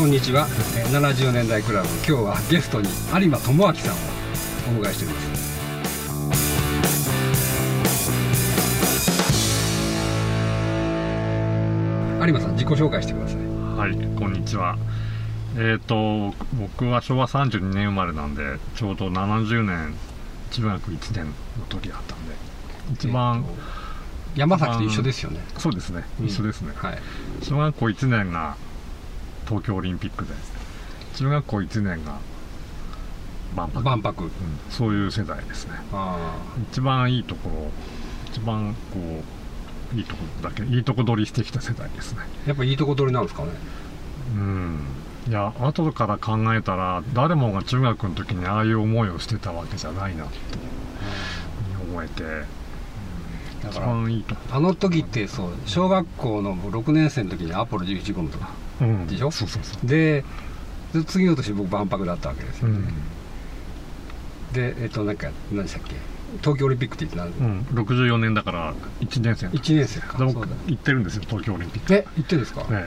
こんにちは。えー70年代クラブ今日はゲストに有馬智明さんをお迎えしております。有馬さん自己紹介してください。はい、こんにちは。えっ、と、僕は昭和32年生まれなんで、ちょうど70年、中学1年の時だったんで、一番、えーと山崎と一緒ですよね。そうですね、うん。一緒ですね。はい。小学校1年が東京オリンピックで、中学校1年が万博、万博。うん。そういう世代ですね。あ一番いいところ、一番こう、いいところだけ、いいとこ取りしてきた世代ですね。あやっぱいいとこ取りなんですかね。うん。いや後から考えたら誰もが中学の時にああいう思いをしてたわけじゃないなって思えて。一だから番いいとあの時ってそう小学校の6年生の時にアポロ11号のとか。うんでしょ？そうそうそう。でで次の年僕万博だったわけですよ、うん、でえっとなんか何でしたっけ？東京オリンピックって言って何、うん、64年だから1年生の時1年生か。でもそうだ。行ってるんですよ東京オリンピック。え行ってるんですか、ね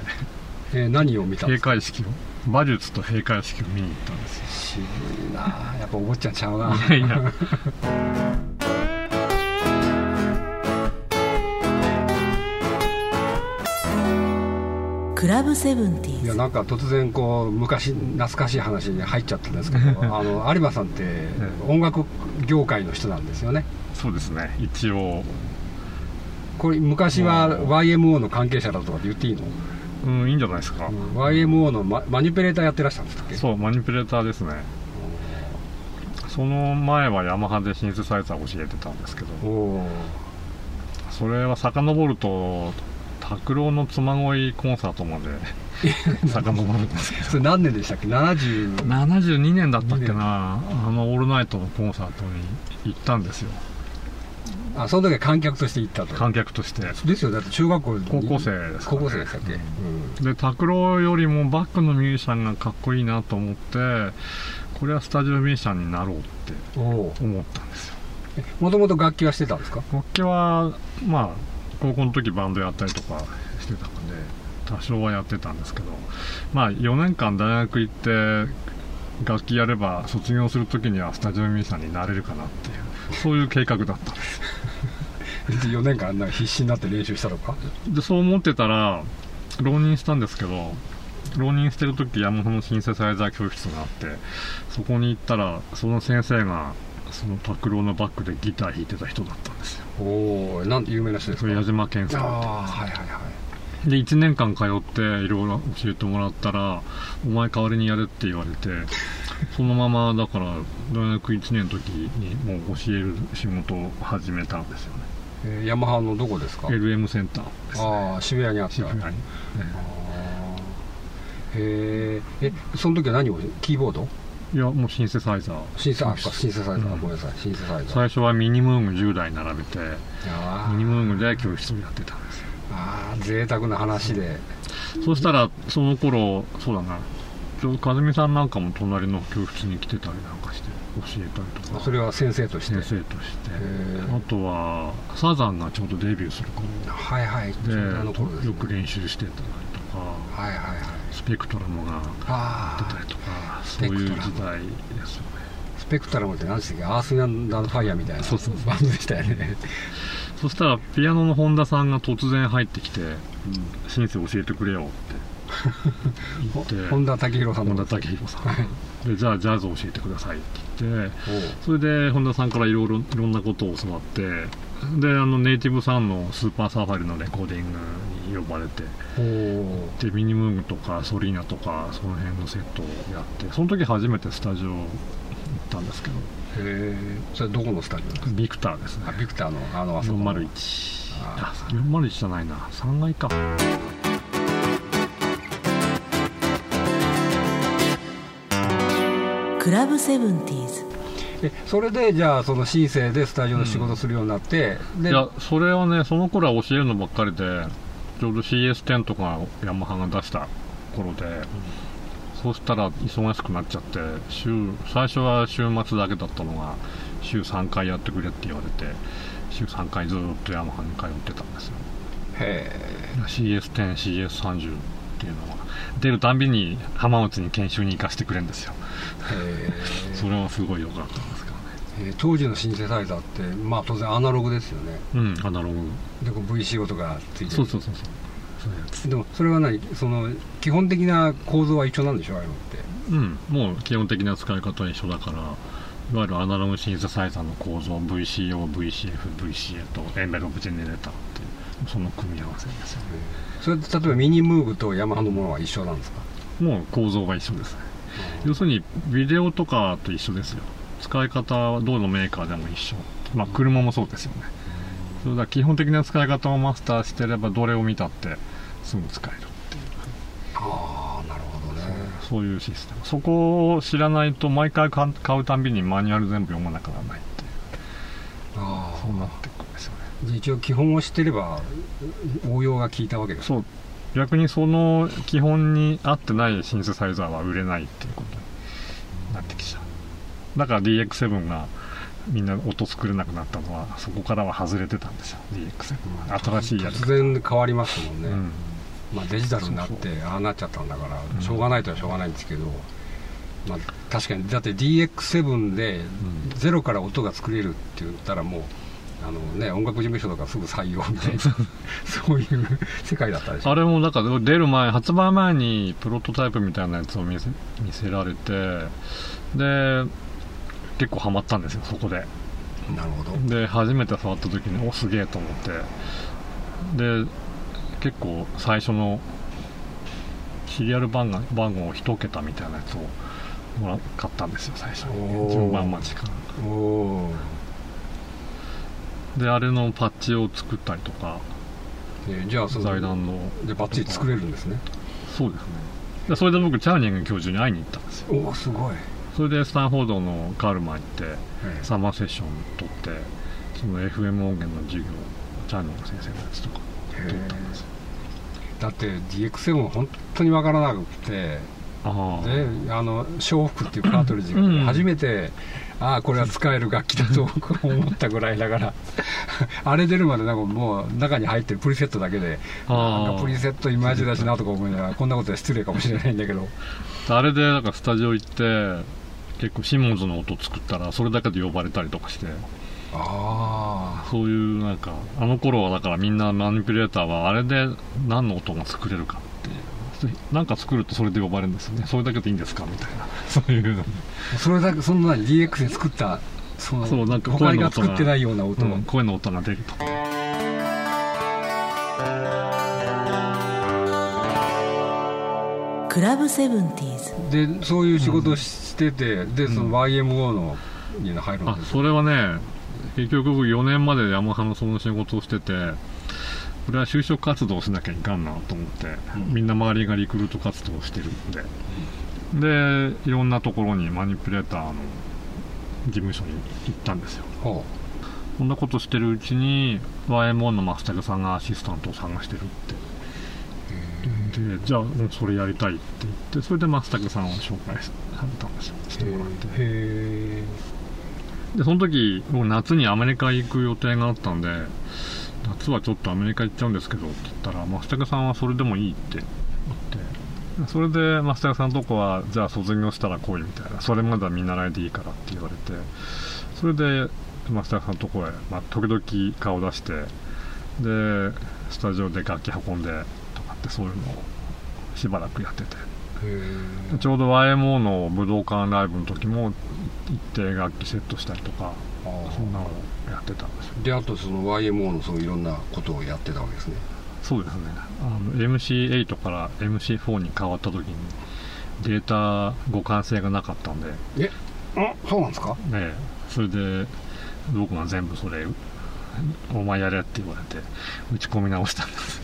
え。ー何を見たんで閉すか？会式を。馬術と閉会式を見に行ったんですよ。渋いなやっぱお坊ちゃんちゃうないやいや クラブセブンティーズ。いやなんか突然こう昔懐かしい話に入っちゃったんですけど あの有馬さんって音楽業界の人なんですよね。そうですね。一応、これ昔は YMO の関係者だとかって言っていいの、うん、いいんじゃないですか、うん。YMO のママニピュレーターやってらしたんですっけ？そうマニピュレーターですね。その前はヤマハでシンセサイザーを教えてたんですけど。おおそれは遡ると拓郎の妻恋コンサートまで 遡るんですけど。それ何年でしたっけ？70 72年だったっけな。あのオールナイトのコンサートに行ったんですよ。あその時は観客として行ったと。観客として。ですよだって中学校に。高校生ですから高ね校生でしたっけ、うん。で拓郎よりもバックのミュージシャンがかっこいいなと思ってこれはスタジオミュージシャンになろうって思ったんですよ。もともと楽器はしてたんですか？楽器はまあ高校の時バンドやったりとかしてたので多少はやってたんですけどまあ4年間大学行って楽器やれば卒業する時にはスタジオミュージシャンになれるかなっていうそういう計画だったんです。4年間な必死になって練習したのか？でそう思ってたら浪人したんですけど浪人してる時ヤマハのシンセサイザー教室があってそこに行ったらその先生がその拓郎のバックでギター弾いてた人だったんですよ。おおなんて有名な人ですか？矢島健さんああはいはいはいで1年間通っていろいろ教えてもらったらお前代わりにやれって言われて そのままだから大学1年の時にもう教える仕事を始めたんですよね。えーヤマハのどこですか？LM センターですね。ああ渋谷にあった。渋谷に、ねへええその時は何をキーボード？いやもうシンセサイザー。シンセあシンセサイザー、うん。ごめんなさいシンセサイザー。最初はミニムーング10台並べてあミニムーングで教室をやってたんですよ。あー贅沢な話で。そしたらその頃そうだな。和美さんなんかも隣の教室に来てたりなんかして教えたりとか。それは先生として？先生として。あとはサザンがちょうどデビューする頃。はいはい。でね。よく練習してたりとか。はいはいはい。スペクトラムがああ出たりとか。スそういう時代ですよね。スペクトラムって何でしたっけ？アース・ナンダーファイヤーみたいな。そうそうバンドでしたよねそ したらピアノの本田さんが突然入ってきて「シンセ教えてくれよ」って。本田武宏さんの。本田武宏さん。でじゃあジャズ教えてくださいって言ってそれで本田さんからいろいろいろんなことを教わってであのネイティブさんのスーパーサファリのレコーディングに呼ばれて。でミニムーグとかソリーナとかその辺のセットをやって。その時初めてスタジオ行ったんですけど。へえそれどこのスタジオですか？ビクターですね。あビクターのあのあそこの。401あ。あ401じゃないな。3階か。クラブセブンティーズえそれでじゃあそのシンセでスタジオの仕事するようになって、でいやそれをねその頃は教えるのばっかりでちょうど CS10 とかヤマハが出した頃で、そうしたら忙しくなっちゃって週最初は週末だけだったのが週3回やってくれって言われて週3回ずっとヤマハに通ってたんですよ。へ CS10CS30 っっていうのは出るたんびに浜松に研修に行かせてくれるんですよ。へ それはすごい良かったえー当時のシンセサイザーってまあ当然アナログですよね。うんアナログ。でこう VCO とかついてる。そうそうそうそう。でもそれは何？その基本的な構造は一緒なんでしょ？ああいうのって。うんもう基本的な使い方は一緒だからいわゆるアナログシンセサイザーの構造 VCO、VCF、VCA とエンベローブジェネレーターっていうその組み合わせですよね。それ例えばミニムーブとヤマハのものは一緒なんですか？もう構造が一緒です。ね要するにビデオとかと一緒ですよ使い方はどのメーカーでも一緒まあ車もそうですよね。それだ基本的な使い方をマスターしてればどれを見たってすぐ使えるっていう。ああなるほどね。そういうシステム。そこを知らないと毎回買うたんびにマニュアル全部読まなきゃならないっていう。あそうなってくるんですよね。あ一応基本を知ってれば応用が効いたわけですそう。逆にその基本に合ってないシンセサイザーは売れないっていうことになってきちゃうだから DX7 がみんな音作れなくなったのはそこからは外れてたんですよ。DX7 は新しいやり突方然変わりますもんね、うん。まあ、デジタルになってああなっちゃったんだから、うん。しょうがないとはしょうがないんですけど、まあ、確かにだって DX7 でん。ゼロから音が作れるって言ったらもうあの、ね、音楽事務所とかすぐ採用みたいな そういう世界だったでしょ。あれもだから出る前発売前にプロトタイプみたいなやつを見せ見せられてで結構ハマったんですよそこで。なるほど。で初めて触った時におすげえと思って。で結構最初のシリアル番号番号1桁みたいなやつをもら買ったんですよ最初に。順番待ちか。らおおであれのパッチを作ったりとかー、えじゃあその財団の。でバッチリ作れるんですね。そうですね。でそれで僕チャーニング教授に会いに行ったんですよ。おおすごい、それでスタンフォードのカールマン行ってえサマーセッション取ってその FM 音源の授業チャング先生のやつとか取ったんですよ。だって DX7 本当にわからなくてであの笑福っていうカートリッジがうん。初めて、ああこれは使える楽器だと僕思ったぐらいだから あれ出るまでなんかもう中に入ってるプリセットだけでなんかプリセットイマージだしなとか思いながらこんなことは失礼かもしれないんだけど。あれでなんかスタジオ行って結構シモンズの音作ったらそれだけで呼ばれたりとかして。あそういうなんかあの頃はだからみんなマニピュレーターはあれで何の音が作れるかっていう。なんか作るとそれで呼ばれるんですよね。それだけでいいんですかみたいな。そういうの。あそれだけそんなに DX で作ったそのそうなんか他声の音が。が作ってないような音を、うん声の音が出るとクラブセブンティーズでそういう仕事をしてて、でその YMO のに入るんあですよ。それはね結局僕4年までヤマハのその仕事をしててこれは就職活動をしなきゃいかんなと思って、うん。みんな周りがリクルート活動をしてるんで、でいろんなところにマニピュレーターの事務所に行ったんですよ。ほこんなことしてるうちに YMO のマスターさんがアシスタントを探してるってでじゃあもうそれやりたいって言ってそれでマスターさんを紹介されたんですよしてもらって。へでその時僕夏にアメリカ行く予定があったんで夏はちょっとアメリカ行っちゃうんですけどって言ったらマスタケさんはそれでもいいって言ってそれでマスタケさんのとこはじゃあ卒業したら来いみたいなそれまでは見習いでいいからって言われてそれでマスタケさんのとこへ、まあ、時々顔出してでスタジオで楽器運んでってそういうのをしばらくやってて。えちょうど YMO の武道館ライブの時も行って楽器セットしたりとかそんなのをやってたんですよ。であとその YMO のそういろんなことをやってたわけですね。そうですね。あの MC8 から MC4 に変わった時にデータ互換性がなかったんで、ねえ？あそうなんですか？え、それで僕が全部それお前やれって言われて打ち込み直したんです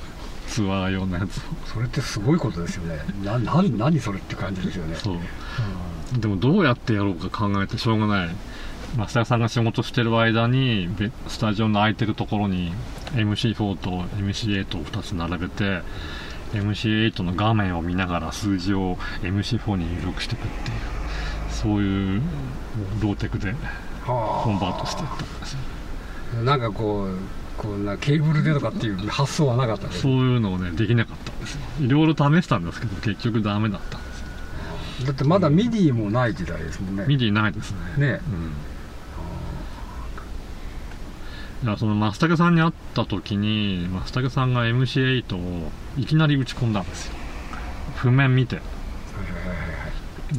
ツアー用のやつを。それってすごいことですよね。なな何それって感じですよね。そう。でもどうやってやろうか考えてしょうがない。増田さんが仕事してる間にべスタジオの空いてるところに MC4 と MC8 を2つ並べて MC8 の画面を見ながら数字を MC4 に入力していくっていうそういうローテクではコンバートしていったんですよ。あなんかこうこんなケーブルでとかっていう発想はなかったそういうのをねできなかったんですよ。いろいろ試したんですけど結局ダメだったんですよ。だってまだ MIDI もない時代ですもんね。 MIDI ないですね。ね。うん。いやその松武さんに会った時に松武さんが MC8 をいきなり打ち込んだんですよ。譜面見て。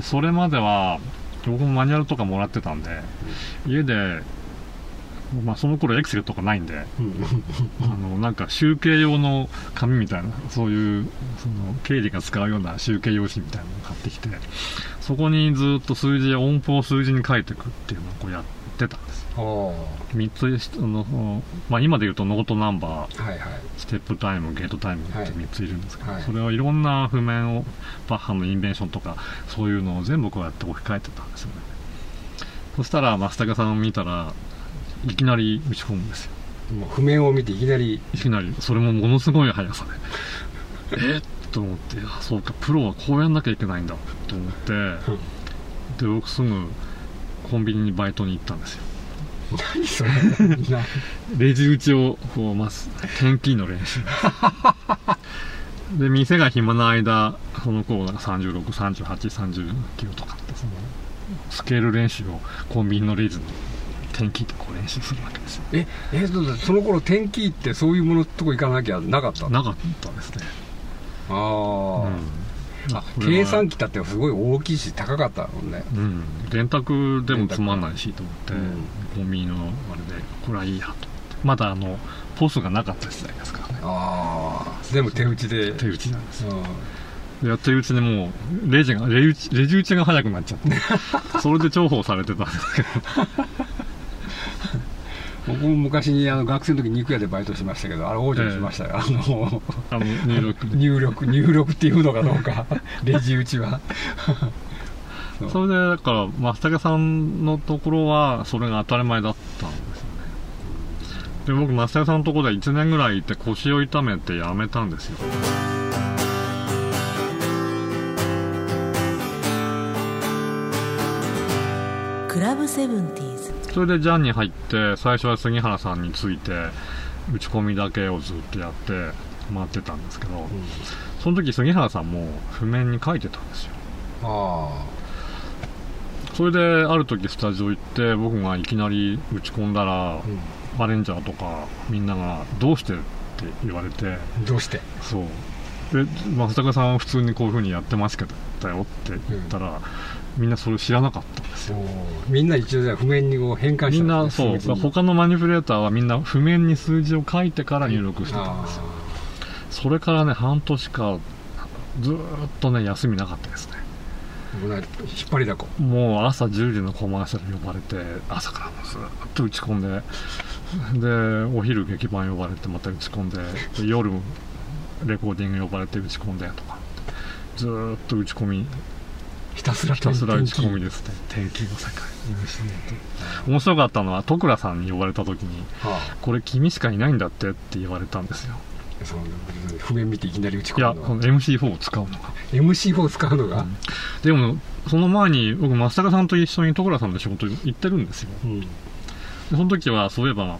それまでは僕もマニュアルとかもらってたんで家で、まあ、その頃エクセルとかないんであのなんか集計用の紙みたいなそういうその経理が使うような集計用紙みたいなのを買ってきてそこにずっと数字音符を数字に書いていくっていうのをこうやってたんです。よお3つあの、まあ、今で言うとノートナンバーーはいはい。ステップタイムゲートタイムって3ついるんですけど、はい。それをいろんな譜面をバッハのインベンションとかそういうのを全部こうやって置き換えてたんですよね。そしたら増竹さんを見たらいきなり打ち込むんですよ。もう譜面を見ていきなり。いきなりそれもものすごい速さで。え？っと思ってあそうかプロはこうやんなきゃいけないんだ。と思って。で僕すぐコンビニにバイトに行ったんですよ。何それ。なレジ打ちをこうます天気の練習。で店が暇な間その頃なんか363839とかってそのスケール練習をコンビニのレジの天気ってこう練習するわけですよ。ええそのその頃天気ってそういうものとこ行かなきゃなかったなかったですね。ああ、あこれは計算機だってすごい大きいし高かったもんね。うん。電卓でもつまんないしと思って、うんコンビニのあれでこれはいいやと思って。まだあのポスがなかった時代ですからね。ああ全部手打ちで。手打ちなんですよ。うん。やってるうちにもうレジがレジレジ打ちが早くなっちゃって。それで重宝されてたんですけど僕も昔にあの学生の時肉屋でバイトしましたけどあれ往生しましたよ、あのあの入力。で 入力入力っていうのかどうか。レジ打ちは。それでだから松竹さんのところはそれが当たり前だったんですよね。で僕松竹さんのところで1年ぐらいいて腰を痛めて辞めたんですよ。クラブセブンティーズそれでジャンに入って最初は杉原さんについて打ち込みだけをずっとやって回ってたんですけど、その時杉原さんも譜面に書いてたんですよ。あそれである時スタジオ行って僕がいきなり打ち込んだら、あ、アレンジャーとかみんなが「どうして?」って言われてどうして？そう。で松坂さんは普通にこういう風にやってますけどだよって言ったら、みんなそれ知らなかったんですよ。みんな一応じゃあ譜面にこう変換したみんなそう。他のマニピュレーターはみんな譜面に数字を書いてから入力してたんですよ。それからね半年かずーっとね休みなかったですね。引っ張りだこ。もう朝10時のコマーシャル呼ばれて朝からもうずーっと打ち込んででお昼劇版呼ばれてまた打ち込んでで夜レコーディング呼ばれて打ち込んでとかずーっと打ち込みひたすらひたすら打ち込みでですね。天気の世界。面白かったのは徳倉さんに呼ばれた時には「これ君しかいないんだって」って言われたんですよ。あ、その譜面見ていきなり打ち込むのは MC4 を使うのが MC4 を使うのが、でもその前に僕松坂さんと一緒に徳倉さんの仕事行ってるんですようんでその時はそういえば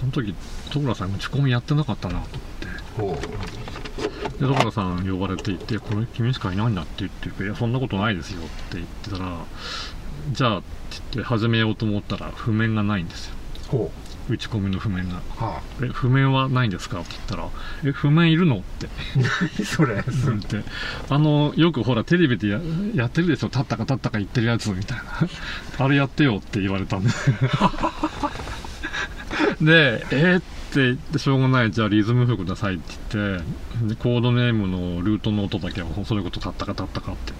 その時徳倉さん打ち込みやってなかったなと思ってほで徳倉さん呼ばれていて「これ君しかいないんだ」って言って「いやそんなことないですよ」って言ってたら「じゃあ」って言って始めようと思ったら譜面がないんですよ。う。ほ打ち込みの譜面が。うは「え譜面はないんですか?」って言ったら「え譜面いるの?」って。あそれ。言って。あのよくほらテレビでややってるでしょ。立ったか立ったか言ってるやつみたいな。あれやってよって言われたんで。す でえー、っってしょうがない。じゃあリズム譜くださいって言ってでコードネームのルートの音だけはそれこそ立ったか立ったかって。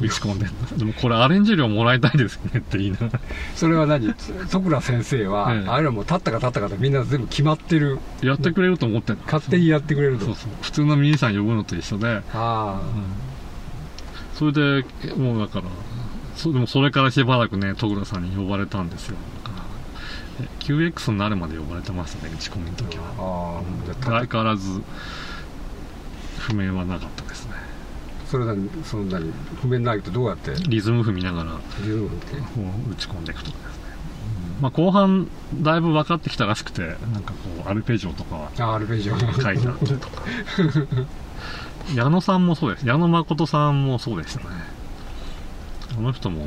打ち込んで。でもこれアレンジ料もらいたいですねって言いながらそれは何徳倉先生は、ええ。あれはもう立ったか立ったかってみんな全部決まってる。やってくれると思ってんの。勝手にやってくれると。そうそう。普通のミニさん呼ぶのと一緒で。あそれでもうだからそでもそれからしばらくね戸倉さんに呼ばれたんですよ QX になるまで呼ばれてましたね打ち込みの時あは相変わらず譜面はなかったですね。それ何その何譜面ないとどうやって？リズム譜見ながら。リズムって。こう打ち込んでいくとかですね。まあ、後半だいぶ分かってきたらしくてなんかこうアルペジオとかはあアルペジオ。書いてあったりとか。矢野さんもそうです矢野誠さんもそうでしたね。あの人も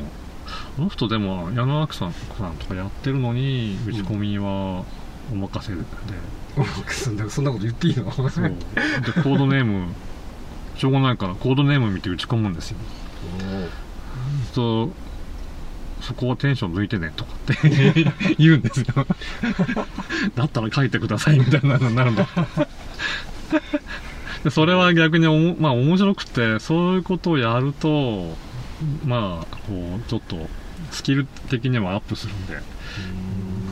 あの人でも矢野明さんとかやってるのに打ち込みはお任せで、そんなそんなこと言っていいの？そう。でコードネームしょうがないからコードネーム見て打ち込むんですよ。とそこはテンション抜いてねとかって 言うんですよ。だったら書いてくださいみたいなのになるんだでそれは逆におも、まあ、面白くてそういうことをやるとまあこうちょっとスキル的にもアップするんで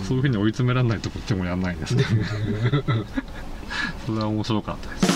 そういうふうに追い詰められないとこっちもやんないんですね。それは面白かったです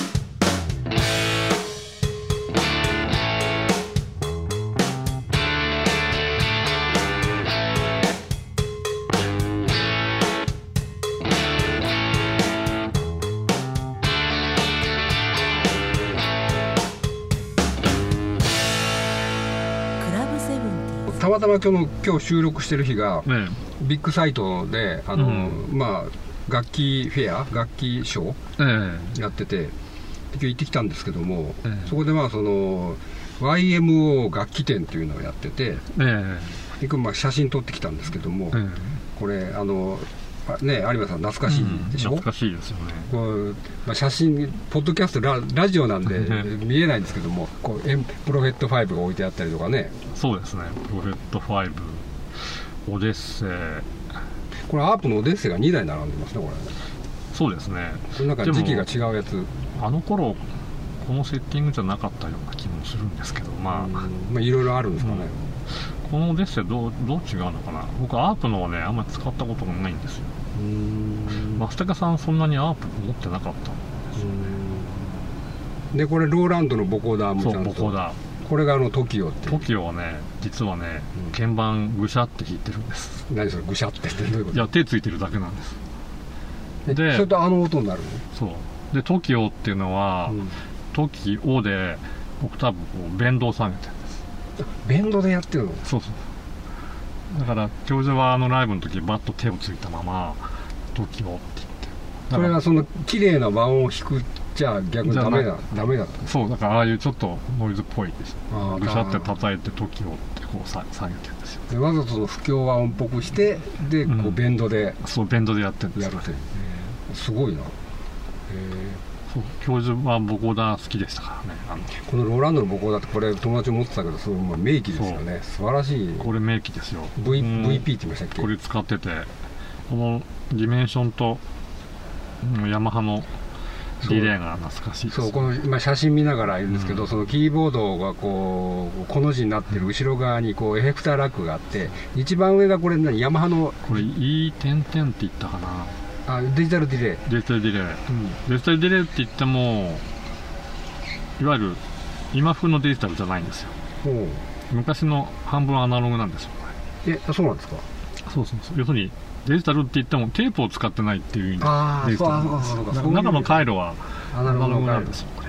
ィーズたまたま今日の今日収録してる日がねビッグサイトであの、うん。まあ楽器フェア楽器ショええ。ーやっててで今日行ってきたんですけども、ええ。そこでまあその YMO 楽器店というのをやっててええ。でまあ写真撮ってきたんですけども、ええ。これあのあね有馬さん懐かしいでしょ、うん懐かしいですよね。こうまあ、写真、ポッドキャストラ、ラジオなんでうん。見えないんですけども、こうエンプロフェット5が置いてあったりとかね、そうですね。プロフェット5オデッセイ。これ、アープのオデッセイが2台並んでますね、これ。ね。そうですね。なんか時期が違うやつ、あの頃このセッティングじゃなかったような気もするんですけどまあ、うん。まあ、いろいろあるんですかね。このオデッセイどうどう違うのかな。僕アープのはねあんまり使ったことがないんですようん。松高さんそんなにアープ持ってなかったで、これ、ローランドのボコーダーもそうちゃんと、ボコだこれがあの TOKIO っていう、TOKIO はね実はね、うん。鍵盤ぐしゃって弾いてるんです。何それ、ぐしゃってって、どういうこと？いや手ついてるだけなんです。えでそれとあの音になるそう。で TOKIO っていうのは、の、うん。TOKIO でオクターブこうベンドを下げてるんです。ベンドでやってるの？そうそうだから教授はあのライブの時バッと手をついたまま TOKIO って言って。それがその綺麗な和音を弾くじゃあ逆にダメだダメだらそうだからああいうちょっとノイズっぽいですぐしゃって叩いて TOKIO ってこうさ下げてるんですよ。でわざと不協和音っぽくしてでこううん。ベンドでそうベンドでやってるんですよ。やるすごいな、そう教授はボコーダー好きでしたからね。あのこのローランドの母校だってこれ友達持ってたけどそれもう名機ですよね。素晴らしい。これ名機ですよ。V うん。VP って言いましたっけ？これ使っててこのディメンションとうんヤマハのディレイが懐かしいそうこの今写真見ながらいるんですけど、うん。そのキーボードがこうこの字になってる後ろ側にこうエフェクターラックがあって一番上がこれ何？ヤマハの？これ E 点々って言ったかなあデジタルディレイ、デジタルディレイ。デジタルディレイって言ってもいわゆる今風のデジタルじゃないんですよ。昔の半分アナログなんですよえあそうなんですか？そうそうそう。要するにデジタルって言ってもテープを使ってないっていう意味であデジタルなんですそうそうそうそう中の回路はアナログなんですよこれ。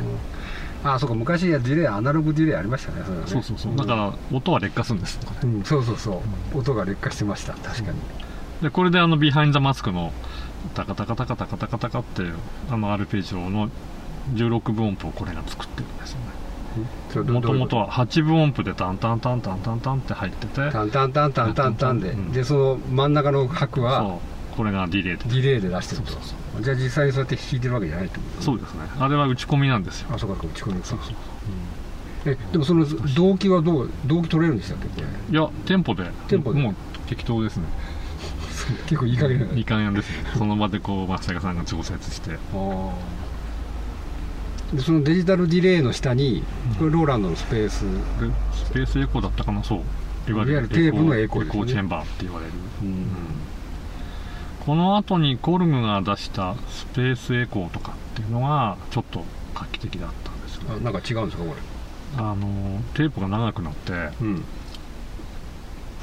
あそうか昔はディレイアナログディレイありましたねそね。そうそうそう。だから音は劣化するんですうん、そうそうそう、音が劣化してました確かに、でこれであの Behind the Mask のタカタカタカタカタカタカってあのアルペジオの16分音符をこれが作ってるんですよねもともとは8分音符でタンタンタンタンタンタンって入っててタンタンタンタンタンタンで、うんでその真ん中の拍はこれがディレイでディレイで出してるそうそうじゃあ実際にそうやって弾いてるわけじゃないってことそうですねあれは打ち込みなんですよあそうか打ち込みかそうそうえでもその動機はどう動機取れるんでしたっけいやテンポでテンポでもう適当ですね 結構いい加減いい加減ですね。その場でこう松坂さんが調節して。でそのデジタルディレイの下にこれローランドのスペース、で。スペースエコーだったかな。そう。いわゆるテープのエコーね。エコーチェンバーって言われる、うん。この後にコルグが出したスペースエコーとかっていうのがちょっと画期的だったんですよね。あなんか違うんですかこあのテープが長くなってれうん。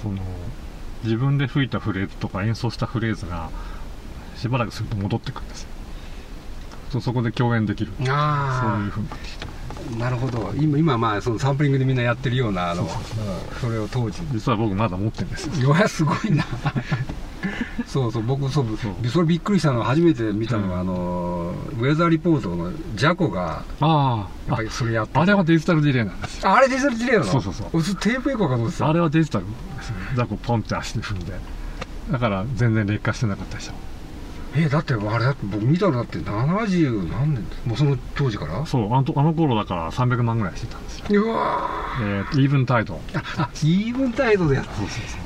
その自分で吹いたフレーズとか演奏したフレーズがしばらくすると戻ってくるんです。よそこで共演できる。そういうあふうになってきてあなるほど。今今まあそのサンプリングでみんなやってるようなあのうんそれを当時。実は僕まだ持ってるんです。よいやすごいなそうそう僕そうそう。それびっくりしたのは初めて見たのは、あのウェザーリポートのジャコがあやっぱりそれやってああれはデジタルディレイなんですよ。ああれデジタルディレイなの？そうそうそう。俺テープエコーかと思ってたあれはデジタルですよ。ザコポンって足で踏んで。だから全然劣化してなかったでしょ。えだってあれだって僕見たのだって70何年もうその当時から？そうあのとあの頃だから300万ぐらいしてたんですよ。うわえーと Eventide あ Eventide でやった。そうそう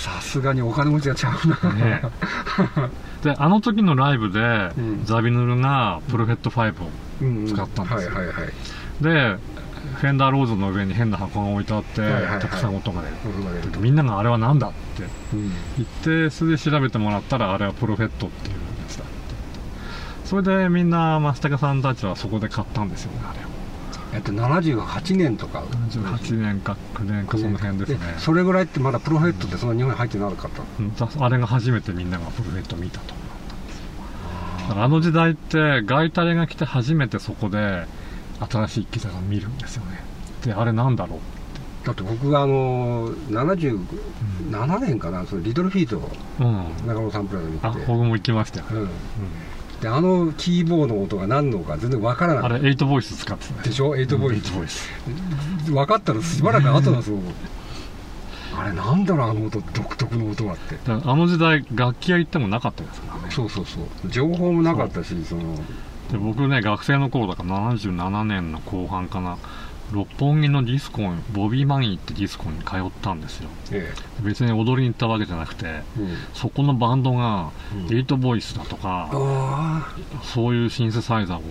さすがにお金持ちがちゃうな、ね。であの時のライブで、うん。ザビヌルがプロフェット5をうんうん使ったんですよ。はいはいはい。でフェンダーローズの上に変な箱が置いてあって、はいはいはい。たくさん音が出る。みんながあれは何だって。うん。言ってそれで調べてもらったらあれはプロフェットっていうやつだってそれでみんな松竹さんたちはそこで買ったんですよねあれをえっと78年とか。78年か9年かその辺ですね。それぐらいってまだプロフェットってそんな日本に入ってなかった。うん。だあれが初めてみんながプロフェット見たと思ったんですよ。だからあの時代って外タレが来て初めてそこで新しい機材を見るんですよね。であれなんだろうだって僕があの77年かなそのリトルフィートをうん。中野サンプラザに行って。あ僕も行きましたよ、うんであのキーボードの音が何のか全然わからないあれ8ボイス使ってた。ねでしょ？8ボイス。8ボイス。分かったらしばらく後なんですよあれなんだろうあの音。独特の音はって。あの時代楽器屋行ってもなかったですからね。そうそうそう。情報もなかったしその。で僕ね学生の頃だから77年の後半かな六本木のディスコにボビー・マギーってディスコに通ったんですよ。え別に踊りに行ったわけじゃなくてえうん。そこのバンドがうん。8ボイスだとか、あそういうシンセサイザーを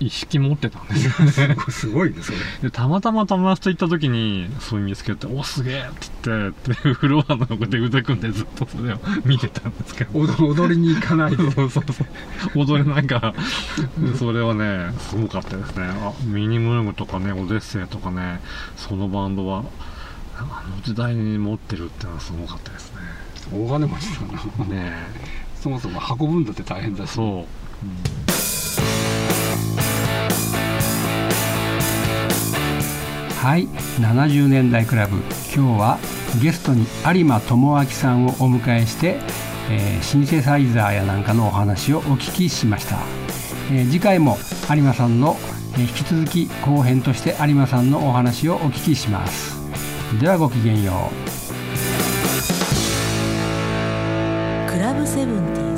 一式持ってたんですよあすごいねそれ。でたまたま友達と行った時にそれ見つけて「おすげえ!」って言ってでフロアの横で腕組んでずっとそれを見てたんですけど。踊踊りに行かないで。そうそうそう。踊れないからそれはねすごかったですね。あミニムームとかねオデッセイとかねそのバンドはあの時代に持ってるってのはすごかったですね。大金持ちだな。ねそもそも運ぶんだって大変だし。えそうはい70年代クラブ。今日はゲストに有馬智明さんをお迎えして、えーシンセサイザーやなんかのお話をお聞きしました、えー次回も有馬さんの、えー引き続き後編として有馬さんのお話をお聞きします。ではごきげんよう。クラブセブンティー